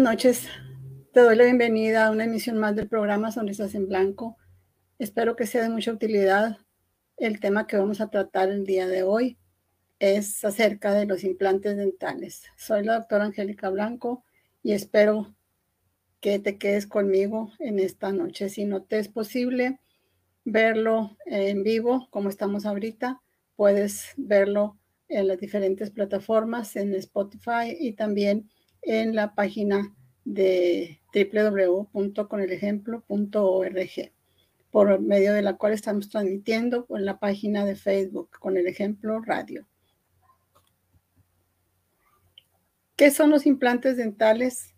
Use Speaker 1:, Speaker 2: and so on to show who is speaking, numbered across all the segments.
Speaker 1: Buenas noches. Te doy la bienvenida a una emisión más del programa Sonrisas en Blanco. Espero que sea de mucha utilidad. El tema que vamos a tratar el día de hoy es acerca de los implantes dentales. Soy la doctora Angélica Blanco y espero que te quedes conmigo en esta noche. Si no te es posible verlo en vivo, como estamos ahorita, puedes verlo en las diferentes plataformas, en Spotify y también en la página de www.conelejemplo.org, por medio de la cual estamos transmitiendo en la página de Facebook con el ejemplo radio. ¿Qué son los implantes dentales?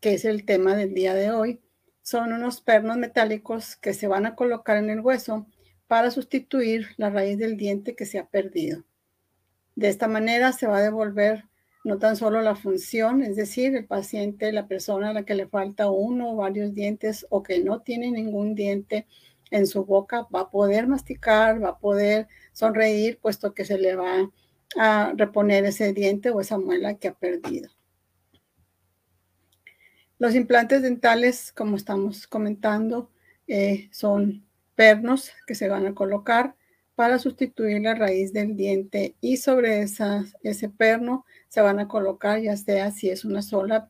Speaker 1: Que es el tema del día de hoy. Son unos pernos metálicos que se van a colocar en el hueso para sustituir la raíz del diente que se ha perdido. De esta manera se va a devolver no tan solo la función, es decir, el paciente, la persona a la que le falta uno o varios dientes o que no tiene ningún diente en su boca, va a poder masticar, va a poder sonreír, puesto que se le va a reponer ese diente o esa muela que ha perdido. Los implantes dentales, como estamos comentando, eh, son pernos que se van a colocar para sustituir la raíz del diente y sobre ese perno se van a colocar, ya sea si es una sola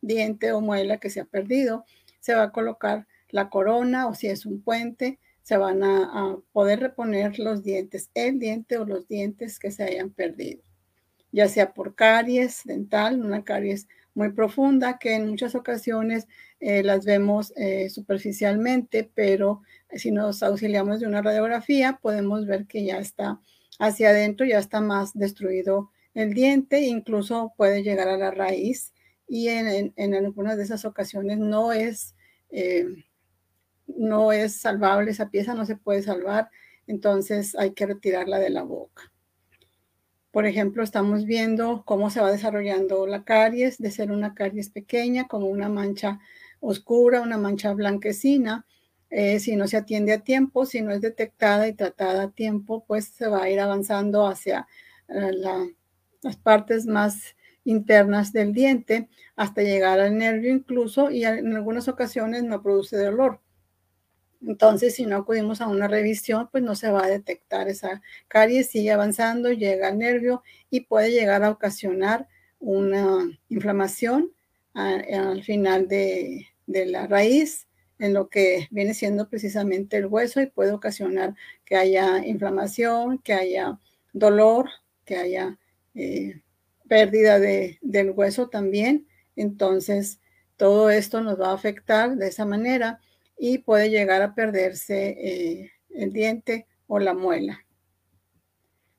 Speaker 1: diente o muela que se ha perdido, se va a colocar la corona o si es un puente, se van a, poder reponer los dientes, el diente o los dientes que se hayan perdido, ya sea por caries dental, una caries muy profunda que en muchas ocasiones eh, las vemos eh, superficialmente, pero si nos auxiliamos de una radiografía, podemos ver que ya está hacia adentro, ya está más destruido el diente, incluso puede llegar a la raíz y en, algunas de esas ocasiones no es, eh, no es salvable, esa pieza no se puede salvar, entonces hay que retirarla de la boca. Por ejemplo, estamos viendo cómo se va desarrollando la caries, de ser una caries pequeña, como una mancha oscura, una mancha blanquecina, eh, si no se atiende a tiempo, si no es detectada y tratada a tiempo, pues se va a ir avanzando hacia eh, las partes más internas del diente hasta llegar al nervio incluso y en algunas ocasiones no produce dolor. Entonces, si no acudimos a una revisión, pues no se va a detectar esa caries, sigue avanzando, llega al nervio y puede llegar a ocasionar una inflamación al final de la raíz en lo que viene siendo precisamente el hueso y puede ocasionar que haya inflamación, que haya dolor, que haya eh, pérdida de, del hueso también. Entonces, todo esto nos va a afectar de esa manera y puede llegar a perderse eh, el diente o la muela.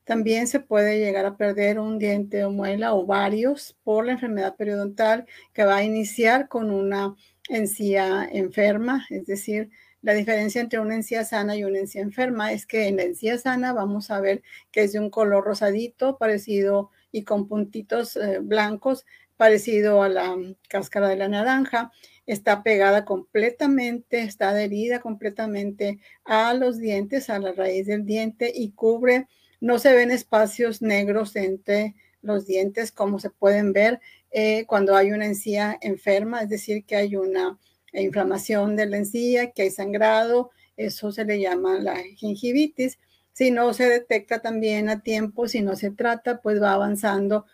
Speaker 1: También se puede llegar a perder un diente o muela o varios por la enfermedad periodontal que va a iniciar con una encía enferma, es decir, la diferencia entre una encía sana y una encía enferma es que en la encía sana vamos a ver que es de un color rosadito, parecido y con puntitos eh, blancos, parecido a la cáscara de la naranja. Está pegada completamente, está adherida completamente a los dientes, a la raíz del diente y cubre, no se ven espacios negros entre los dientes como se pueden ver eh, cuando hay una encía enferma, es decir, que hay una inflamación de la encía, que hay sangrado, eso se le llama la gingivitis. Si no se detecta también a tiempo, si no se trata, pues va avanzando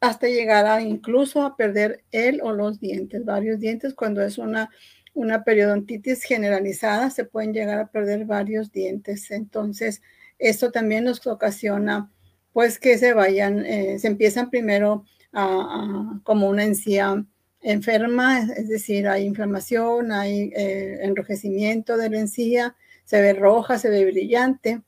Speaker 1: hasta llegar a incluso a perder el o los dientes, varios dientes. Cuando es una, una periodontitis generalizada, se pueden llegar a perder varios dientes. Entonces, esto también nos ocasiona, pues, que se vayan, eh, se empiezan primero como una encía enferma, es decir, hay inflamación, hay eh, enrojecimiento de la encía, se ve roja, se ve brillante,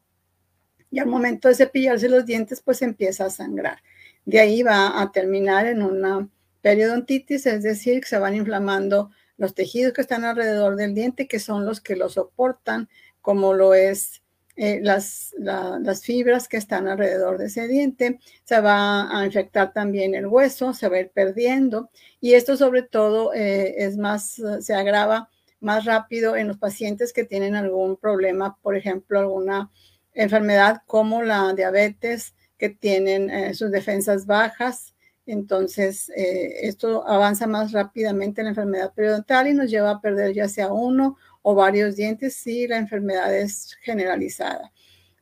Speaker 1: y al momento de cepillarse los dientes, pues empieza a sangrar. De ahí va a terminar en una periodontitis, es decir, que se van inflamando los tejidos que están alrededor del diente, que son los que lo soportan, como lo es eh, las, las fibras que están alrededor de ese diente, se va a infectar también el hueso, se va a ir perdiendo y esto sobre todo eh, es más, se agrava más rápido en los pacientes que tienen algún problema, por ejemplo, alguna enfermedad como la diabetes, que tienen eh, sus defensas bajas, Entonces, eh, esto avanza más rápidamente en la enfermedad periodontal y nos lleva a perder ya sea uno o varios dientes si la enfermedad es generalizada.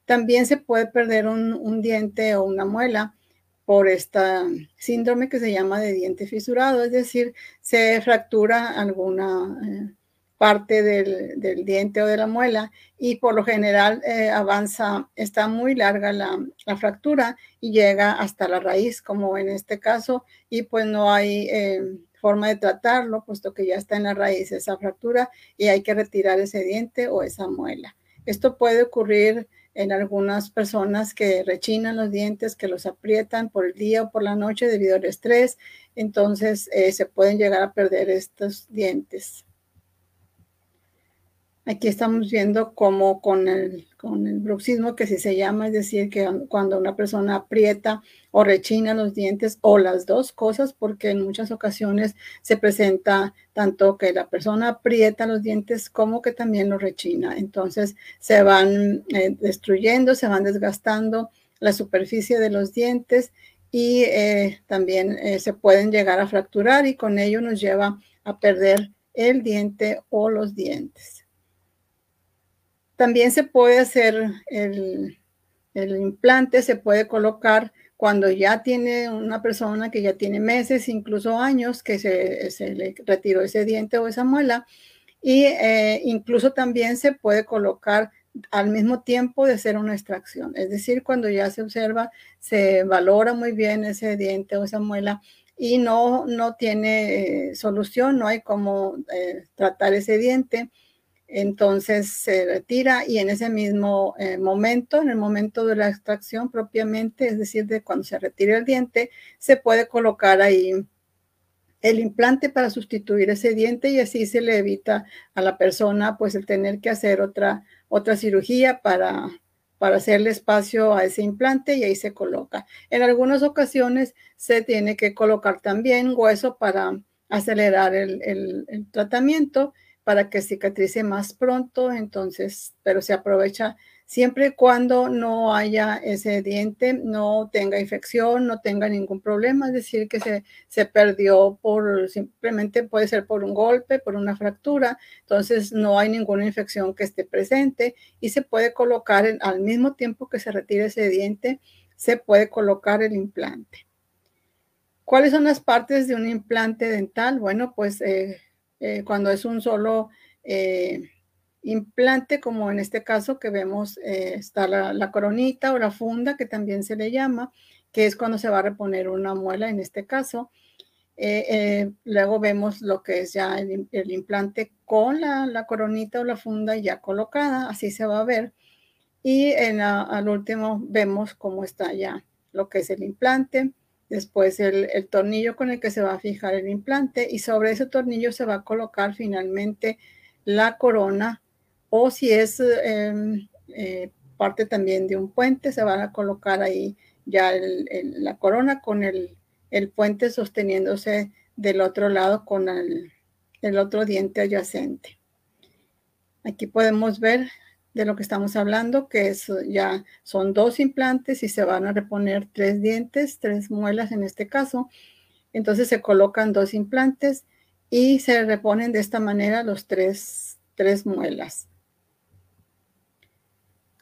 Speaker 1: También se puede perder un, diente o una muela por esta síndrome que se llama de diente fisurado, es decir, se fractura alguna eh, parte del, diente o de la muela y por lo general eh, avanza, está muy larga la, fractura y llega hasta la raíz, como en este caso, y pues no hay eh, forma de tratarlo, puesto que ya está en la raíz esa fractura y hay que retirar ese diente o esa muela. Esto puede ocurrir en algunas personas que rechinan los dientes, que los aprietan por el día o por la noche debido al estrés, entonces eh, se pueden llegar a perder estos dientes. Aquí estamos viendo cómo con el, bruxismo, que sí se llama, es decir, que cuando una persona aprieta o rechina los dientes o las dos cosas, porque en muchas ocasiones se presenta tanto que la persona aprieta los dientes como que también los rechina. Entonces se van eh, destruyendo, se van desgastando la superficie de los dientes y eh, también eh, se pueden llegar a fracturar y con ello nos lleva a perder el diente o los dientes. También se puede hacer el, implante, se puede colocar cuando ya tiene una persona que ya tiene meses, incluso años, que se, le retiró ese diente o esa muela. Y eh, incluso también se puede colocar al mismo tiempo de hacer una extracción. Es decir, cuando ya se observa, se valora muy bien ese diente o esa muela y no, no tiene eh, solución, no hay cómo eh, tratar ese diente entonces se retira y en ese mismo eh, momento, en el momento de la extracción propiamente, es decir, de cuando se retire el diente, se puede colocar ahí el implante para sustituir ese diente y así se le evita a la persona pues el tener que hacer otra, otra cirugía para, para hacerle espacio a ese implante y ahí se coloca. En algunas ocasiones se tiene que colocar también hueso para acelerar el, el tratamiento para que cicatrice más pronto, entonces, pero se aprovecha siempre y cuando no haya ese diente, no tenga infección, no tenga ningún problema, es decir, que se, se perdió por, simplemente puede ser por un golpe, por una fractura, entonces no hay ninguna infección que esté presente y se puede colocar al mismo tiempo que se retire ese diente, se puede colocar el implante. ¿Cuáles son las partes de un implante dental? Bueno, pues eh, eh, cuando es un solo eh, implante, como en este caso que vemos, eh, está la, coronita o la funda, que también se le llama, que es cuando se va a reponer una muela en este caso. luego vemos lo que es ya el, implante con la, coronita o la funda ya colocada, así se va a ver. Y en al último vemos cómo está ya lo que es el implante después el, tornillo con el que se va a fijar el implante y sobre ese tornillo se va a colocar finalmente la corona o si es em, eh, parte también de un puente, se van a colocar ahí ya la corona con el, puente sosteniéndose del otro lado con el, el otro diente adyacente. Aquí podemos ver de lo que estamos hablando, que es, ya son dos implantes y se van a reponer tres dientes, tres muelas en este caso. Entonces se colocan dos implantes y se reponen de esta manera los tres, tres muelas.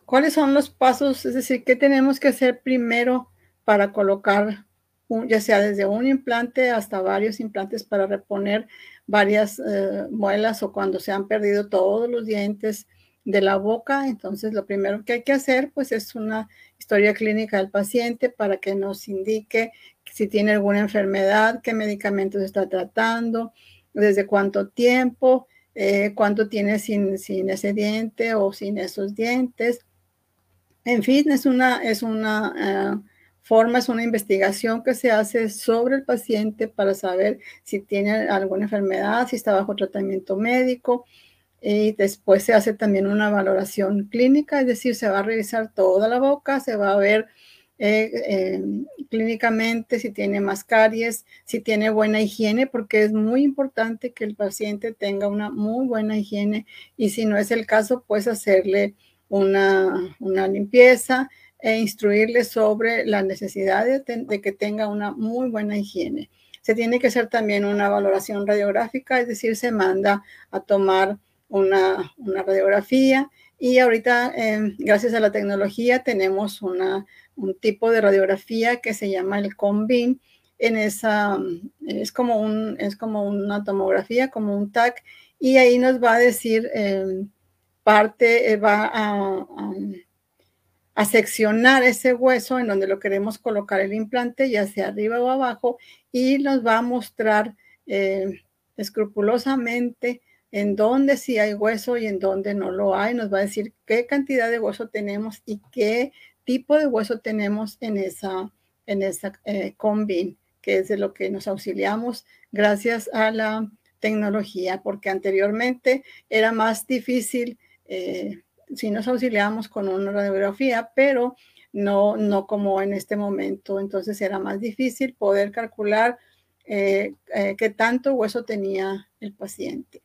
Speaker 1: ¿Cuáles son los pasos? Es decir, ¿qué tenemos que hacer primero para colocar, ya sea desde un implante hasta varios implantes para reponer varias eh, muelas o cuando se han perdido todos los dientes? De la boca. Entonces, lo primero que hay que hacer, pues, es una historia clínica del paciente para que nos indique si tiene alguna enfermedad, qué medicamentos está tratando, desde cuánto tiempo, eh, cuánto tiene sin, sin, ese diente o sin esos dientes. En fin, es una, es una eh, forma, es una investigación que se hace sobre el paciente para saber si tiene alguna enfermedad, si está bajo tratamiento médico, y después se hace también una valoración clínica, es decir, se va a revisar toda la boca, se va a ver eh, eh, clínicamente si tiene más caries, si tiene buena higiene, porque es muy importante que el paciente tenga una muy buena higiene y si no es el caso, pues hacerle una, limpieza, e instruirle sobre la necesidad de, que tenga una muy buena higiene. Se tiene que hacer también una valoración radiográfica, es decir, se manda a tomar una, radiografía y ahorita, em, gracias a la tecnología, tenemos una, un tipo de radiografía que se llama el COMBIN. En esa, es como, un, es como una tomografía, como un TAC, y ahí nos va a decir em, parte, eh, va a, a, seccionar ese hueso en donde lo queremos colocar el implante, ya sea arriba o abajo, y nos va a mostrar eh, escrupulosamente en dónde sí hay hueso y en dónde no lo hay. Nos va a decir qué cantidad de hueso tenemos y qué tipo de hueso tenemos en esa, en esa eh, combin, que es de lo que nos auxiliamos gracias a la tecnología, porque anteriormente era más difícil eh, si nos auxiliamos con una radiografía, pero no, no como en este momento. Entonces era más difícil poder calcular eh, qué tanto hueso tenía el paciente.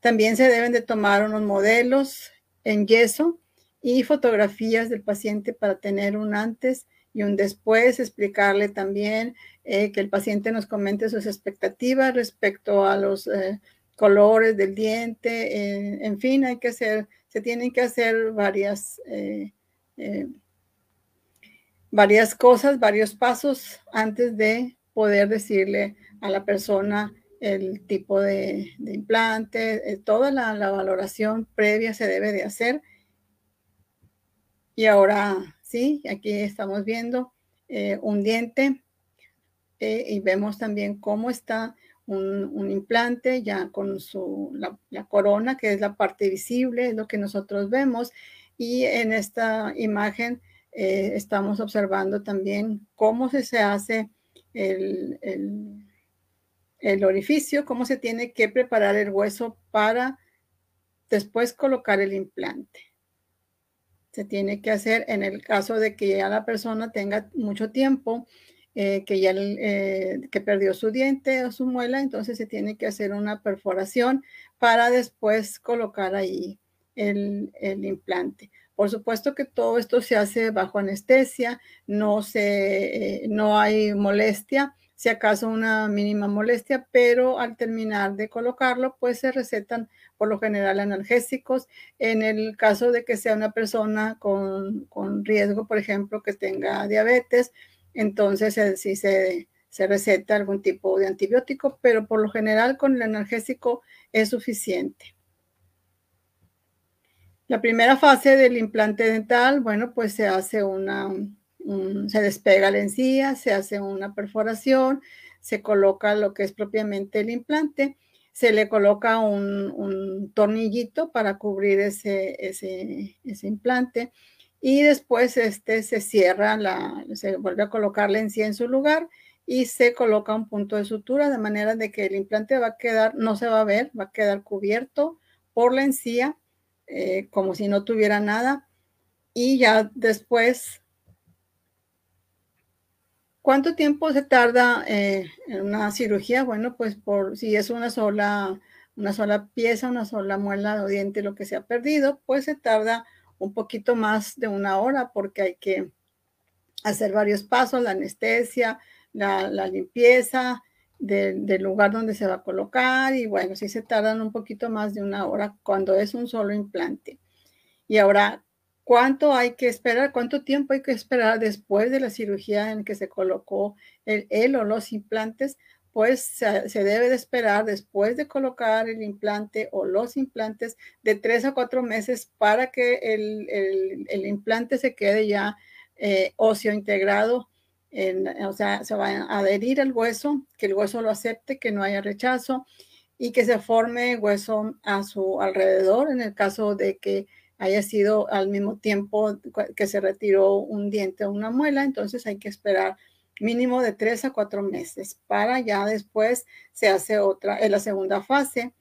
Speaker 1: También se deben de tomar unos modelos en yeso y fotografías del paciente para tener un antes y un después, explicarle también eh, que el paciente nos comente sus expectativas respecto a los eh, colores del diente, eh, en fin, hay que hacer, se tienen que hacer varias, varias cosas, varios pasos antes de poder decirle a la persona el tipo de, implante, toda la, valoración previa se debe de hacer y ahora sí, aquí estamos viendo eh, un diente eh, y vemos también cómo está un, implante ya con su, la, corona, que es la parte visible, es lo que nosotros vemos. Y en esta imagen eh, estamos observando también cómo se, se hace el orificio, cómo se tiene que preparar el hueso para después colocar el implante se tiene que hacer en el caso de que ya la persona tenga mucho tiempo, eh, que ya eh, que perdió su diente o su muela, entonces se tiene que hacer una perforación para después colocar ahí el, implante. Por supuesto que todo esto se hace bajo anestesia, no, se, eh, no hay molestia, si acaso una mínima molestia, pero al terminar de colocarlo, pues se recetan por lo general analgésicos. En el caso de que sea una persona con, riesgo, por ejemplo, que tenga diabetes, entonces eh, sí se, se receta algún tipo de antibiótico, pero por lo general con el analgésico es suficiente. La primera fase del implante dental, bueno, pues se hace una, se despega la encía, se hace una perforación, se coloca lo que es propiamente el implante, se le coloca un, tornillito para cubrir ese, ese, implante y después este se cierra, la, se vuelve a colocar la encía en su lugar y se coloca un punto de sutura de manera de que el implante va a quedar, no se va a ver, va a quedar cubierto por la encía eh, como si no tuviera nada y ya después ¿Cuánto tiempo se tarda eh, en una cirugía? Bueno, pues por si es una sola, una sola pieza, una sola muela o diente, lo que se ha perdido, pues se tarda un poquito más de una hora porque hay que hacer varios pasos, la anestesia, la, limpieza del lugar donde se va a colocar y bueno, sí se tardan un poquito más de una hora cuando es un solo implante. Y ahora, ¿Cuánto hay que esperar? ¿Cuánto tiempo hay que esperar después de la cirugía en que se colocó el, o los implantes? Pues se, debe de esperar después de colocar el implante o los implantes de tres a cuatro meses para que el, implante se quede ya eh, óseo integrado, o sea, se va a adherir al hueso, que el hueso lo acepte, que no haya rechazo y que se forme hueso a su alrededor en el caso de que haya sido al mismo tiempo que se retiró un diente o una muela, entonces hay que esperar mínimo de tres a cuatro meses para ya después se hace otra, en la segunda fase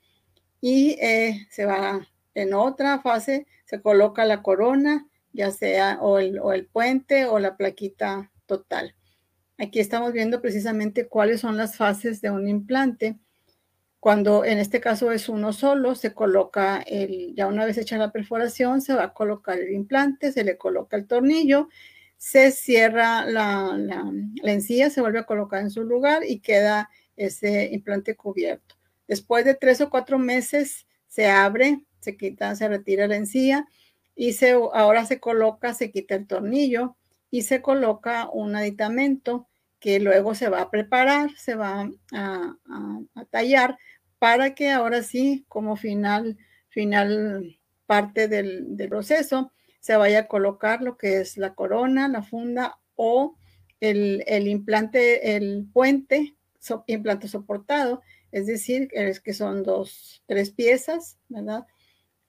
Speaker 1: y eh, se va en otra fase, se coloca la corona, ya sea o el, o el puente o la plaquita total. Aquí estamos viendo precisamente cuáles son las fases de un implante cuando en este caso es uno solo, se coloca el, ya una vez hecha la perforación, se va a colocar el implante, se le coloca el tornillo, se cierra la, la, encía, se vuelve a colocar en su lugar y queda ese implante cubierto. Después de tres o cuatro meses se abre, se quita, se retira la encía y se, ahora se coloca, se quita el tornillo y se coloca un aditamento que luego se va a preparar, se va a, tallar para que ahora sí, como final, final parte del, proceso, se vaya a colocar lo que es la corona, la funda o el, implante, el puente, implante soportado, es decir, es que son dos, tres piezas, ¿verdad?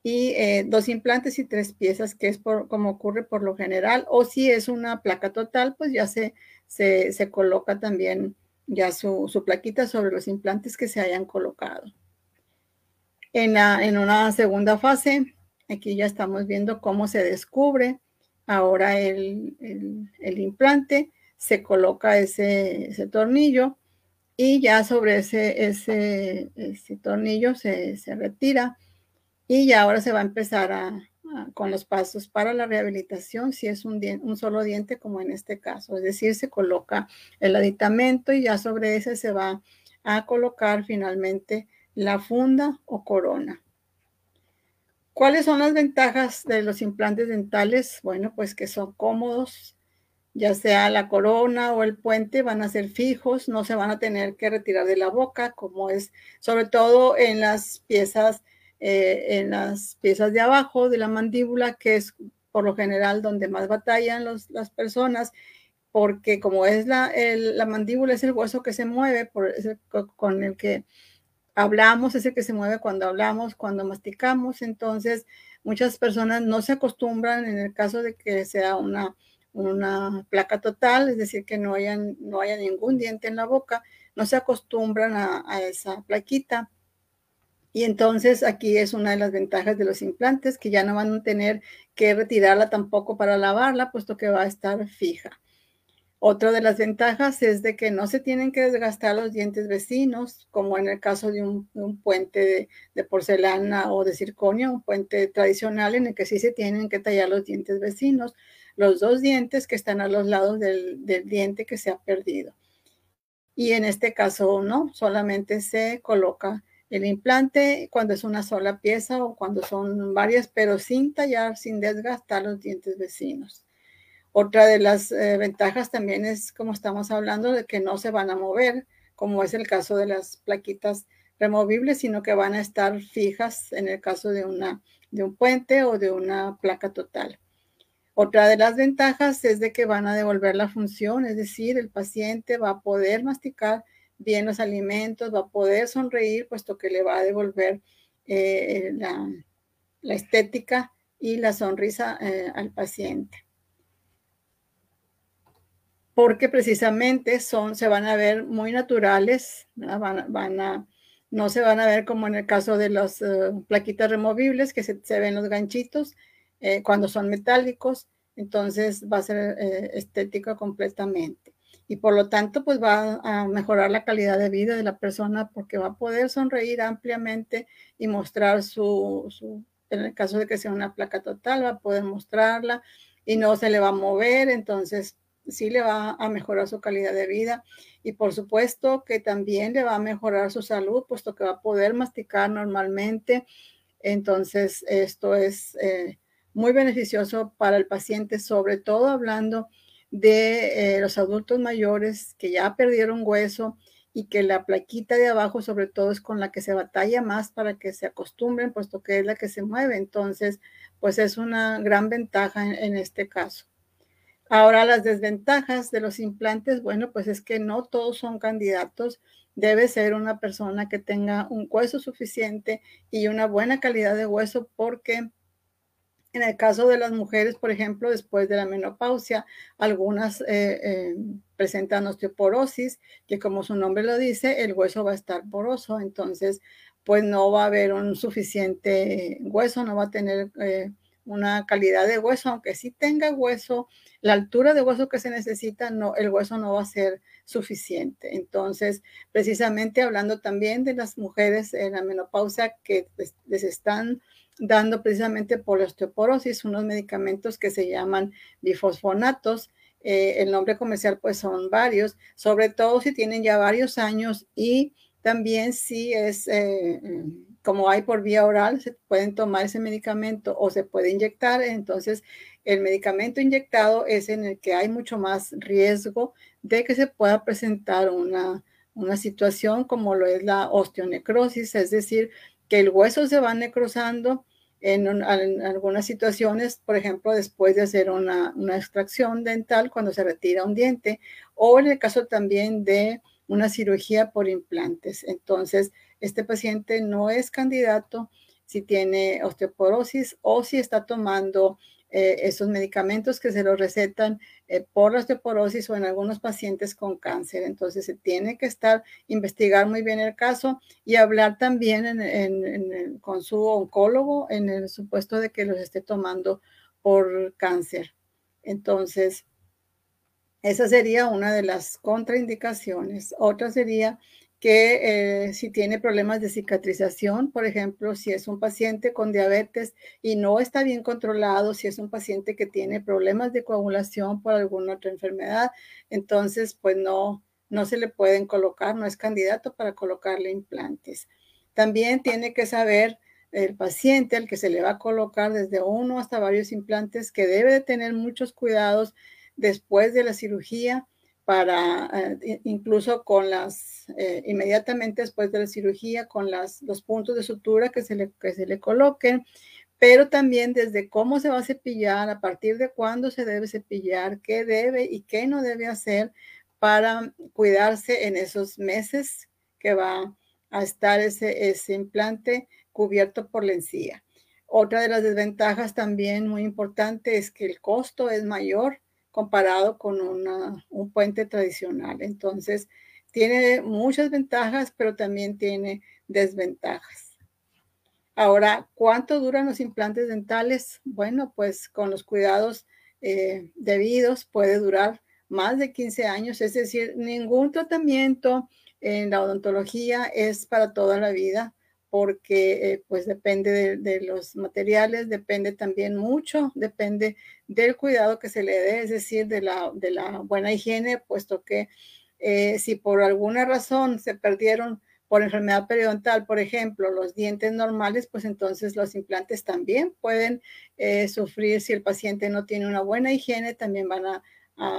Speaker 1: y eh, dos implantes y tres piezas, que es por, como ocurre por lo general. O si es una placa total, pues ya se, se, coloca también ya su, su, plaquita sobre los implantes que se hayan colocado. En, la, en una segunda fase, aquí ya estamos viendo cómo se descubre ahora el, el, implante, se coloca ese, ese, tornillo y ya sobre ese, ese, ese tornillo se, se retira y ya ahora se va a empezar a, con los pasos para la rehabilitación, si es un, un, solo diente como en este caso. Es decir, se coloca el aditamento y ya sobre ese se va a colocar finalmente la funda o corona. ¿Cuáles son las ventajas de los implantes dentales? Bueno, pues que son cómodos, ya sea la corona o el puente van a ser fijos, no se van a tener que retirar de la boca, como es sobre todo en las piezas eh, en las piezas de abajo de la mandíbula, que es por lo general donde más batallan las personas, porque como es la, la mandíbula, es el hueso que se mueve, con el que hablamos, ese que se mueve cuando hablamos, cuando masticamos, entonces muchas personas no se acostumbran en el caso de que sea una, una placa total, es decir, que no haya, no haya ningún diente en la boca, no se acostumbran a, a esa plaquita y entonces aquí es una de las ventajas de los implantes, que ya no van a tener que retirarla tampoco para lavarla, puesto que va a estar fija. Otra de las ventajas es de que no se tienen que desgastar los dientes vecinos, como en el caso de un, puente de, porcelana o de circonio, un puente tradicional en el que sí se tienen que tallar los dientes vecinos, los dos dientes que están a los lados del, del diente que se ha perdido. Y en este caso no, solamente se coloca el implante cuando es una sola pieza o cuando son varias, pero sin tallar, sin desgastar los dientes vecinos. Otra de las eh, ventajas también es, como estamos hablando, de que no se van a mover, como es el caso de las plaquitas removibles, sino que van a estar fijas en el caso de, una, de un puente o de una placa total. Otra de las ventajas es de que van a devolver la función, es decir, el paciente va a poder masticar bien los alimentos, va a poder sonreír, puesto que le va a devolver eh, la, estética y la sonrisa eh, al paciente. Porque precisamente son, se van a ver muy naturales, van, a, no se van a ver como en el caso de las eh, plaquitas removibles, que se, se ven los ganchitos cuando son metálicos, entonces va a ser estética completamente y por lo tanto pues va a mejorar la calidad de vida de la persona porque va a poder sonreír ampliamente y mostrar su, en el caso de que sea una placa total, va a poder mostrarla y no se le va a mover, entonces sí le va a mejorar su calidad de vida y por supuesto que también le va a mejorar su salud, puesto que va a poder masticar normalmente. Entonces esto es eh, muy beneficioso para el paciente, sobre todo hablando de eh, los adultos mayores que ya perdieron hueso y que la plaquita de abajo sobre todo es con la que se batalla más para que se acostumbren, puesto que es la que se mueve. Entonces, pues es una gran ventaja en, este caso. Ahora, las desventajas de los implantes, bueno, pues es que no todos son candidatos. Debe ser una persona que tenga un hueso suficiente y una buena calidad de hueso porque en el caso de las mujeres, por ejemplo, después de la menopausia, algunas eh, eh, presentan osteoporosis, que como su nombre lo dice, el hueso va a estar poroso, entonces pues no va a haber un suficiente hueso, no va a tener eh, una calidad de hueso, aunque sí tenga hueso, la altura de hueso que se necesita, no, el hueso no va a ser suficiente. Entonces, precisamente hablando también de las mujeres en la menopausia que pues, les están dando precisamente por la osteoporosis unos medicamentos que se llaman bifosfonatos, eh, el nombre comercial pues son varios, sobre todo si tienen ya varios años y también si es eh, como hay por vía oral, se pueden tomar ese medicamento o se puede inyectar. Entonces, el medicamento inyectado es en el que hay mucho más riesgo de que se pueda presentar una, una situación como lo es la osteonecrosis, es decir, que el hueso se va necrosando en, algunas situaciones, por ejemplo, después de hacer una, extracción dental cuando se retira un diente, o en el caso también de una cirugía por implantes. Entonces, este paciente no es candidato si tiene osteoporosis o si está tomando eh, esos medicamentos que se los recetan eh, por la osteoporosis o en algunos pacientes con cáncer. Entonces se tiene que estar, investigar muy bien el caso y hablar también con su oncólogo en el supuesto de que los esté tomando por cáncer. Entonces, esa sería una de las contraindicaciones. Otra sería que eh, si tiene problemas de cicatrización, por ejemplo, si es un paciente con diabetes y no está bien controlado, si es un paciente que tiene problemas de coagulación por alguna otra enfermedad, entonces pues no, no se le pueden colocar, no es candidato para colocarle implantes. También tiene que saber el paciente al que se le va a colocar desde uno hasta varios implantes que debe de tener muchos cuidados después de la cirugía para eh, incluso con las, eh, inmediatamente después de la cirugía, con las, los puntos de sutura que se, le, que se le coloquen, pero también desde cómo se va a cepillar, a partir de cuándo se debe cepillar, qué debe y qué no debe hacer para cuidarse en esos meses que va a estar ese, ese implante cubierto por la encía. Otra de las desventajas también muy importante es que el costo es mayor comparado con un puente tradicional. Entonces, tiene muchas ventajas, pero también tiene desventajas. Ahora, ¿cuánto duran los implantes dentales? Bueno, pues con los cuidados eh, debidos puede durar más de 15 años, es decir, ningún tratamiento en la odontología es para toda la vida porque eh, pues depende de, los materiales, depende también mucho, depende del cuidado que se le dé, es decir, de la, buena higiene, puesto que eh, si por alguna razón se perdieron por enfermedad periodontal, por ejemplo, los dientes normales, pues entonces los implantes también pueden eh, sufrir si el paciente no tiene una buena higiene, también van a,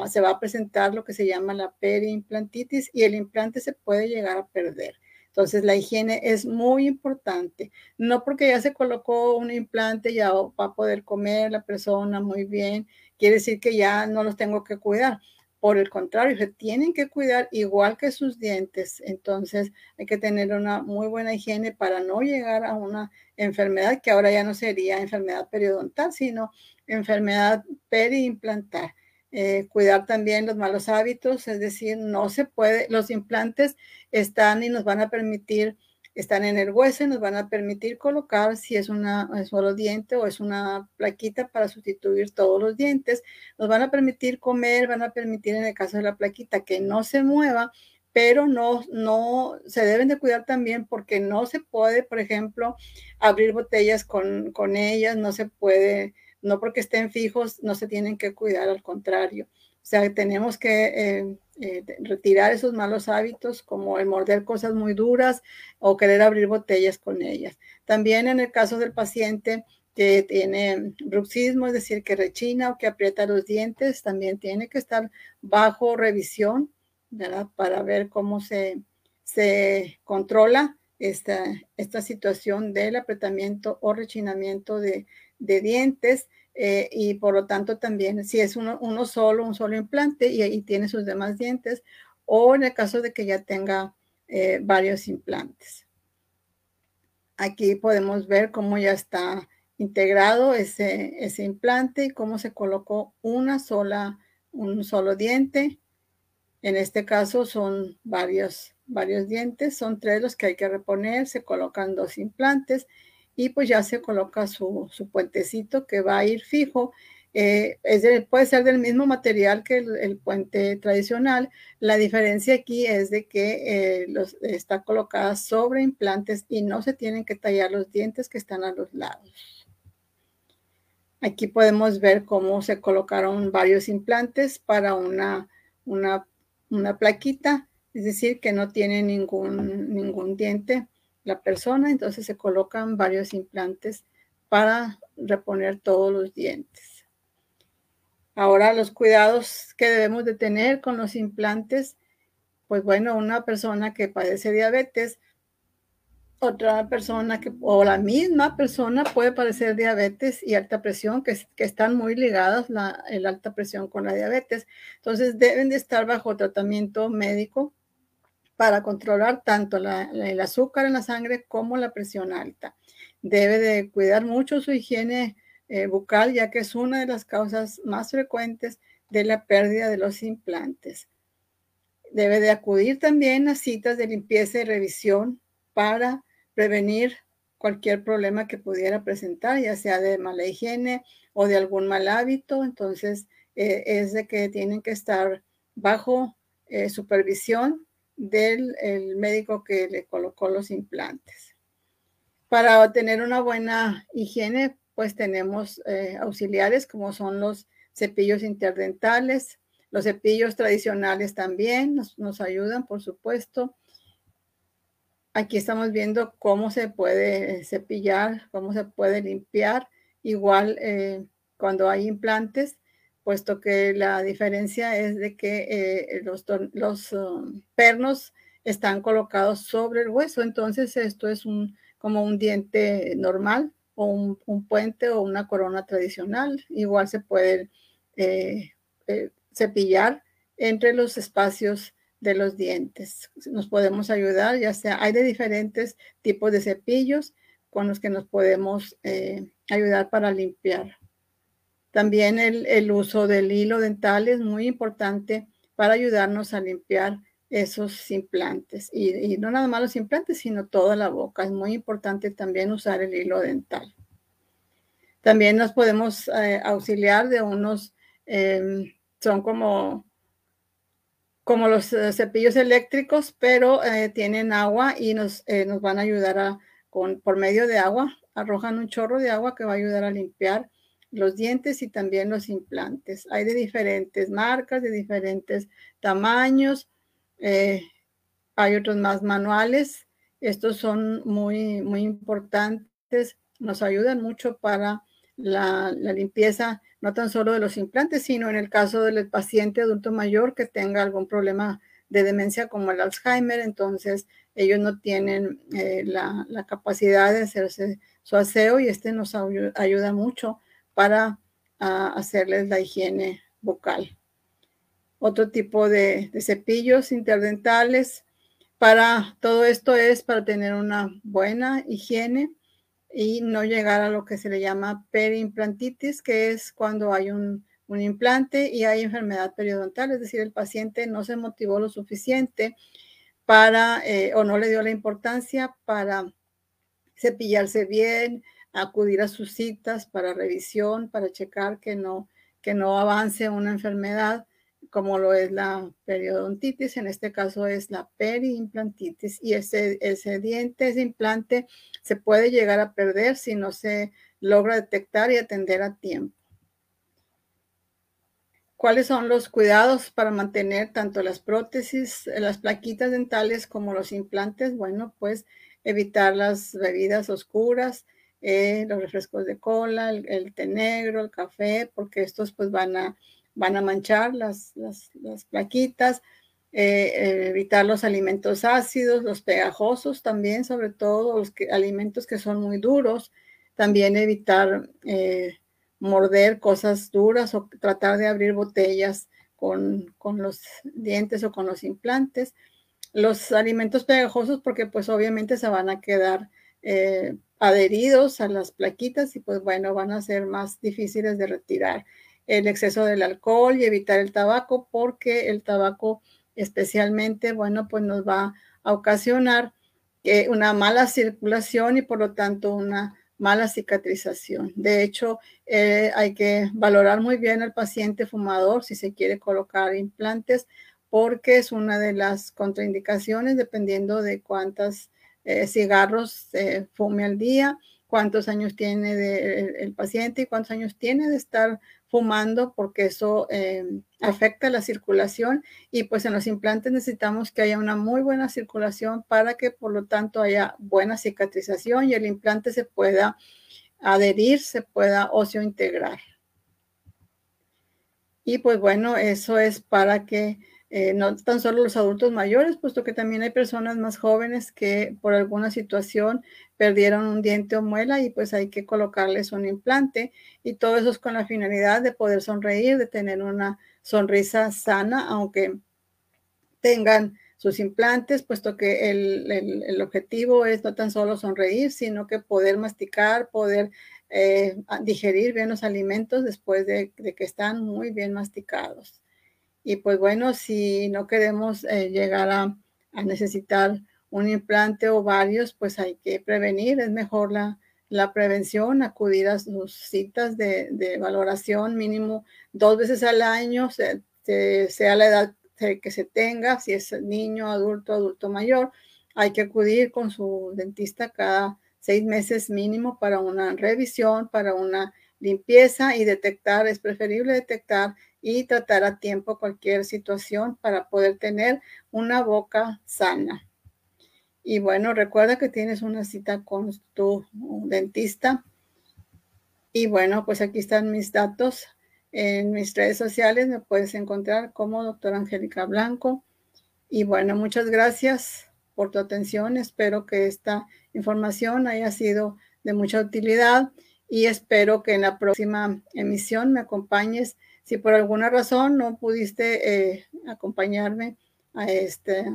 Speaker 1: se va a presentar lo que se llama la periimplantitis y el implante se puede llegar a perder. Entonces, la higiene es muy importante. No porque ya se colocó un implante, ya va a poder comer la persona muy bien, quiere decir que ya no los tengo que cuidar. Por el contrario, se tienen que cuidar igual que sus dientes. Entonces, hay que tener una muy buena higiene para no llegar a una enfermedad que ahora ya no sería enfermedad periodontal, sino enfermedad periimplantar. Eh, cuidar también los malos hábitos, es decir, no se puede, los implantes están y nos van a permitir, están en el hueso y nos van a permitir colocar si es una es solo diente o es una plaquita para sustituir todos los dientes, nos van a permitir comer, van a permitir en el caso de la plaquita que no se mueva, pero no, no se deben de cuidar también porque no se puede, por ejemplo, abrir botellas con, con ellas, no se puede no porque estén fijos no se tienen que cuidar, al contrario. O sea, tenemos que eh, eh, retirar esos malos hábitos como el morder cosas muy duras o querer abrir botellas con ellas. También en el caso del paciente que tiene bruxismo, es decir, que rechina o que aprieta los dientes, también tiene que estar bajo revisión, ¿verdad? Para ver cómo se, se controla esta, esta situación del apretamiento o rechinamiento de, de dientes eh, y por lo tanto también si es uno, uno, solo, un solo implante y tiene sus demás dientes o en el caso de que ya tenga eh, varios implantes. Aquí podemos ver cómo ya está integrado ese, ese implante y cómo se colocó una sola, un solo diente. En este caso son varios, varios dientes, son tres los que hay que reponer, se colocan dos implantes y pues ya se coloca su, puentecito que va a ir fijo. Eh, puede ser del mismo material que el, puente tradicional. La diferencia aquí es de que eh, está colocada sobre implantes y no se tienen que tallar los dientes que están a los lados. Aquí podemos ver cómo se colocaron varios implantes para una, una, una plaquita, es decir, que no tiene ningún, ningún diente la persona, entonces se colocan varios implantes para reponer todos los dientes. Ahora los cuidados que debemos de tener con los implantes, pues bueno, una persona que padece diabetes, otra persona que, o la misma persona puede padecer diabetes y alta presión, que, que están muy ligadas la alta presión con la diabetes. Entonces deben de estar bajo tratamiento médico para controlar tanto el azúcar en la sangre como la presión alta. Debe de cuidar mucho su higiene eh, bucal, ya que es una de las causas más frecuentes de la pérdida de los implantes. Debe de acudir también a citas de limpieza y revisión para prevenir cualquier problema que pudiera presentar, ya sea de mala higiene o de algún mal hábito. Entonces, eh, es de que tienen que estar bajo eh, supervisión del médico que le colocó los implantes. Para tener una buena higiene, pues tenemos eh, auxiliares como son los cepillos interdentales, los cepillos tradicionales también nos, nos, ayudan, por supuesto. Aquí estamos viendo cómo se puede cepillar, cómo se puede limpiar. Igual eh, cuando hay implantes, puesto que la diferencia es de que eh, los, los um, pernos están colocados sobre el hueso, entonces esto es un, como un diente normal o un, puente o una corona tradicional. Igual se puede eh, eh, cepillar entre los espacios de los dientes. Nos podemos ayudar, ya sea, hay de diferentes tipos de cepillos con los que nos podemos ayudar para limpiar. También el, uso del hilo dental es muy importante para ayudarnos a limpiar esos implantes. Y, no nada más los implantes, sino toda la boca. Es muy importante también usar el hilo dental. También nos podemos eh, auxiliar de unos, em, son como, como los eh, cepillos eléctricos, pero eh, tienen agua y nos, nos van a ayudar a, con, por medio de agua, arrojan un chorro de agua que va a ayudar a limpiar los dientes y también los implantes. Hay de diferentes marcas, de diferentes tamaños. Eh, hay otros más manuales. Estos son muy, muy importantes. Nos ayudan mucho para la, limpieza, no tan solo de los implantes, sino en el caso del paciente adulto mayor que tenga algún problema de demencia como el Alzheimer. Entonces, ellos no tienen eh, la, capacidad de hacerse su aseo y este nos ayuda mucho para hacerles la higiene bucal. Otro tipo de, cepillos interdentales. Para todo esto es para tener una buena higiene y no llegar a lo que se le llama periimplantitis, que es cuando hay un, implante y hay enfermedad periodontal, es decir, el paciente no se motivó lo suficiente para eh, o no le dio la importancia para cepillarse bien, acudir a sus citas para revisión, para checar que no, que no avance una enfermedad como lo es la periodontitis, en este caso es la periimplantitis y ese, ese diente, ese implante se puede llegar a perder si no se logra detectar y atender a tiempo. ¿Cuáles son los cuidados para mantener tanto las prótesis, las plaquitas dentales como los implantes? Bueno, pues evitar las bebidas oscuras, eh, los refrescos de cola, el, té negro, el café, porque estos pues van a, van a manchar las, las, plaquitas, eh, eh, evitar los alimentos ácidos, los pegajosos también, sobre todo los alimentos que son muy duros, también evitar morder cosas duras o tratar de abrir botellas con, con, los dientes o con los implantes. Los alimentos pegajosos porque pues obviamente se van a quedar adheridos a las plaquitas y pues bueno, van a ser más difíciles de retirar. El exceso del alcohol y evitar el tabaco porque el tabaco especialmente, bueno, pues nos va a ocasionar eh, una mala circulación y por lo tanto una mala cicatrización. De hecho, eh, hay que valorar muy bien al paciente fumador si se quiere colocar implantes porque es una de las contraindicaciones dependiendo de cuántas eh, cigarros fume al día cuántos años tiene el paciente y cuántos años tiene de estar fumando porque eso eh, afecta la circulación y pues en los implantes necesitamos que haya una muy buena circulación para que por lo tanto haya buena cicatrización y el implante se pueda adherir, se pueda ocio integrar. Y pues bueno, eso es para que eh, no tan solo los adultos mayores, puesto que también hay personas más jóvenes que por alguna situación perdieron un diente o muela y pues hay que colocarles un implante y todo eso es con la finalidad de poder sonreír, de tener una sonrisa sana, aunque tengan sus implantes, puesto que el, objetivo es no tan solo sonreír, sino que poder masticar, poder eh, digerir bien los alimentos después de que están muy bien masticados. Y pues bueno, si no queremos eh, llegar a, necesitar un implante o varios, pues hay que prevenir. Es mejor la, la prevención, acudir a sus citas de, valoración mínimo dos veces al año, sea la edad que se tenga, si es niño, adulto, adulto mayor. Hay que acudir con su dentista cada seis meses mínimo para una revisión, para una limpieza y detectar, es preferible detectar y tratar a tiempo cualquier situación para poder tener una boca sana. Y bueno, recuerda que tienes una cita con tu dentista. Y bueno, pues aquí están mis datos. En mis redes sociales me puedes encontrar como doctora Angélica Blanco. Y bueno, muchas gracias por tu atención. Espero que esta información haya sido de mucha utilidad y espero que en la próxima emisión me acompañes si por alguna razón no pudiste eh, acompañarme a este,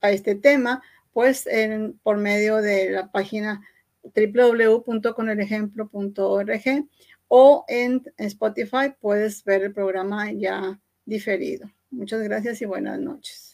Speaker 1: a este tema, pues en, por medio de la página www.conelejemplo.org o en Spotify puedes ver el programa ya diferido. Muchas gracias y buenas noches.